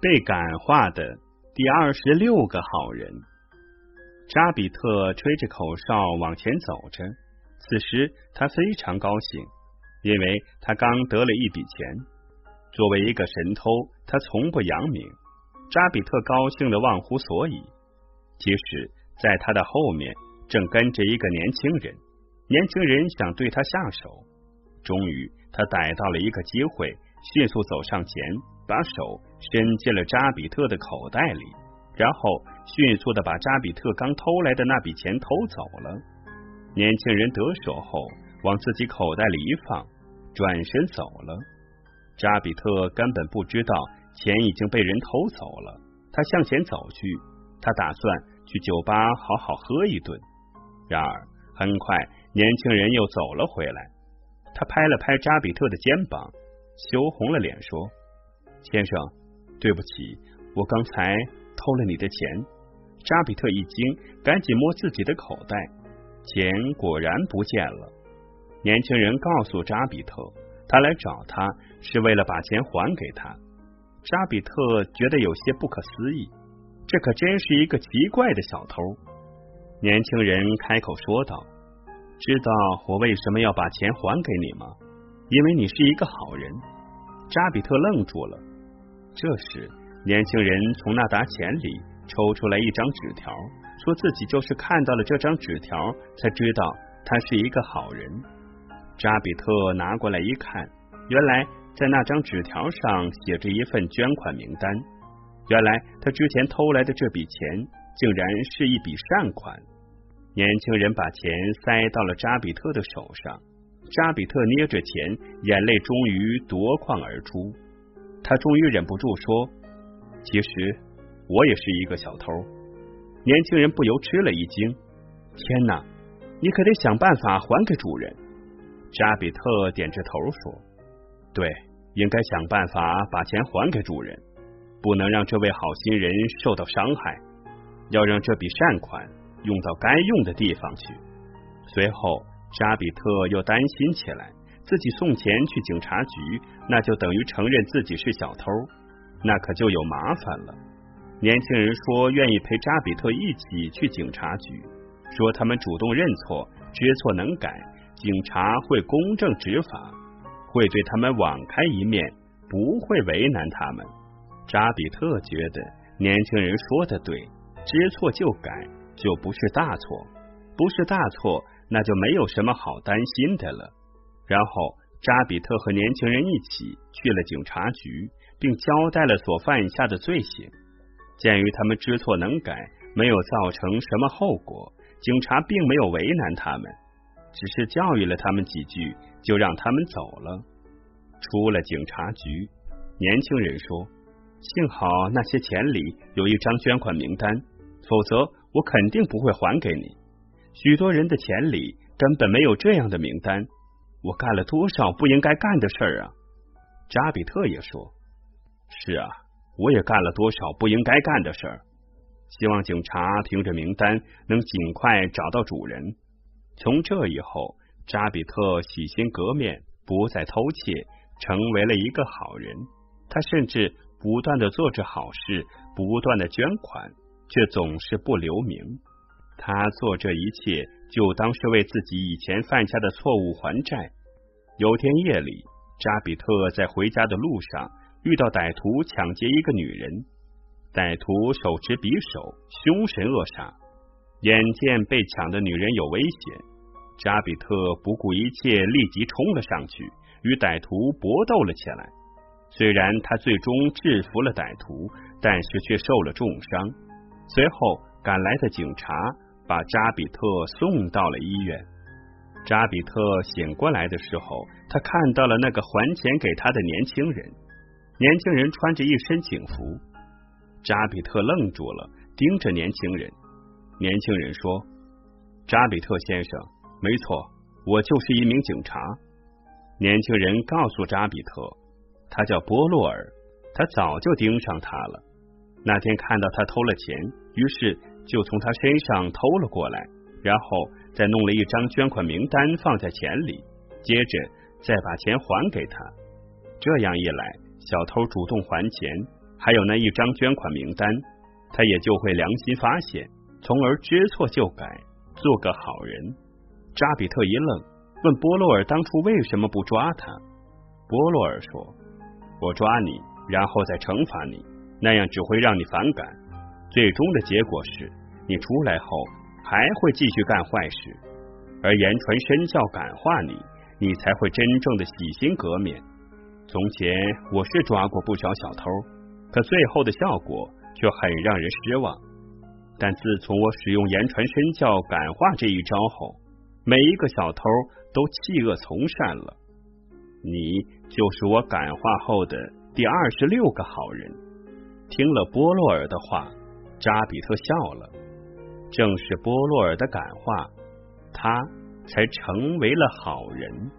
被感化的第二十六个好人。扎比特吹着口哨往前走着，此时他非常高兴，因为他刚得了一笔钱。作为一个神偷，他从不扬名。扎比特高兴的忘乎所以。即使，在他的后面正跟着一个年轻人，年轻人想对他下手。终于，他逮到了一个机会，迅速走上前，把手伸进了扎比特的口袋里。然后迅速的把扎比特刚偷来的那笔钱偷走了。年轻人得手后，往自己口袋里一放，转身走了。扎比特根本不知道钱已经被人偷走了。他向前走去，他打算去酒吧好好喝一顿。然而，很快年轻人又走了回来。他拍了拍扎比特的肩膀，羞红了脸说：“先生，对不起，我刚才……”偷了你的钱，扎比特一惊，赶紧摸自己的口袋，钱果然不见了。年轻人告诉扎比特，他来找他是为了把钱还给他。扎比特觉得有些不可思议，这可真是一个奇怪的小偷。年轻人开口说道：“知道我为什么要把钱还给你吗？因为你是一个好人。”扎比特愣住了，这时。年轻人从那沓钱里抽出来一张纸条，说自己就是看到了这张纸条，才知道他是一个好人。扎比特拿过来一看，原来在那张纸条上写着一份捐款名单。原来他之前偷来的这笔钱，竟然是一笔善款。年轻人把钱塞到了扎比特的手上，扎比特捏着钱，眼泪终于夺眶而出。他终于忍不住说。其实我也是一个小偷。年轻人不由吃了一惊。天哪！你可得想办法还给主人。扎比特点着头说：“对，应该想办法把钱还给主人，不能让这位好心人受到伤害，要让这笔善款用到该用的地方去。”随后，扎比特又担心起来，自己送钱去警察局，那就等于承认自己是小偷。那可就有麻烦了。年轻人说愿意陪扎比特一起去警察局，说他们主动认错、知错能改，警察会公正执法，会对他们网开一面，不会为难他们。扎比特觉得年轻人说的对，知错就改，就不是大错，不是大错，那就没有什么好担心的了。然后扎比特和年轻人一起去了警察局。并交代了所犯下的罪行。鉴于他们知错能改，没有造成什么后果，警察并没有为难他们，只是教育了他们几句，就让他们走了。出了警察局，年轻人说：“幸好那些钱里有一张捐款名单，否则我肯定不会还给你。许多人的钱里根本没有这样的名单，我干了多少不应该干的事儿啊！”扎比特也说。是啊，我也干了多少不应该干的事儿。希望警察凭着名单能尽快找到主人。从这以后，扎比特洗心革面，不再偷窃，成为了一个好人。他甚至不断的做着好事，不断的捐款，却总是不留名。他做这一切，就当是为自己以前犯下的错误还债。有天夜里，扎比特在回家的路上。遇到歹徒抢劫一个女人，歹徒手持匕首，凶神恶煞。眼见被抢的女人有危险，扎比特不顾一切，立即冲了上去，与歹徒搏斗了起来。虽然他最终制服了歹徒，但是却受了重伤。随后赶来的警察把扎比特送到了医院。扎比特醒过来的时候，他看到了那个还钱给他的年轻人。年轻人穿着一身警服，扎比特愣住了，盯着年轻人。年轻人说：“扎比特先生，没错，我就是一名警察。”年轻人告诉扎比特，他叫波洛尔，他早就盯上他了。那天看到他偷了钱，于是就从他身上偷了过来，然后再弄了一张捐款名单放在钱里，接着再把钱还给他。这样一来。小偷主动还钱，还有那一张捐款名单，他也就会良心发现，从而知错就改，做个好人。扎比特一愣，问波洛尔当初为什么不抓他？波洛尔说：“我抓你，然后再惩罚你，那样只会让你反感。最终的结果是你出来后还会继续干坏事，而言传身教感化你，你才会真正的洗心革面。从前我是抓过不少小偷，可最后的效果却很让人失望。但自从我使用言传身教感化这一招后，每一个小偷都弃恶从善了，你就是我感化后的第二十六个好人。听了波洛尔的话，扎比特笑了。正是波洛尔的感化，他才成为了好人。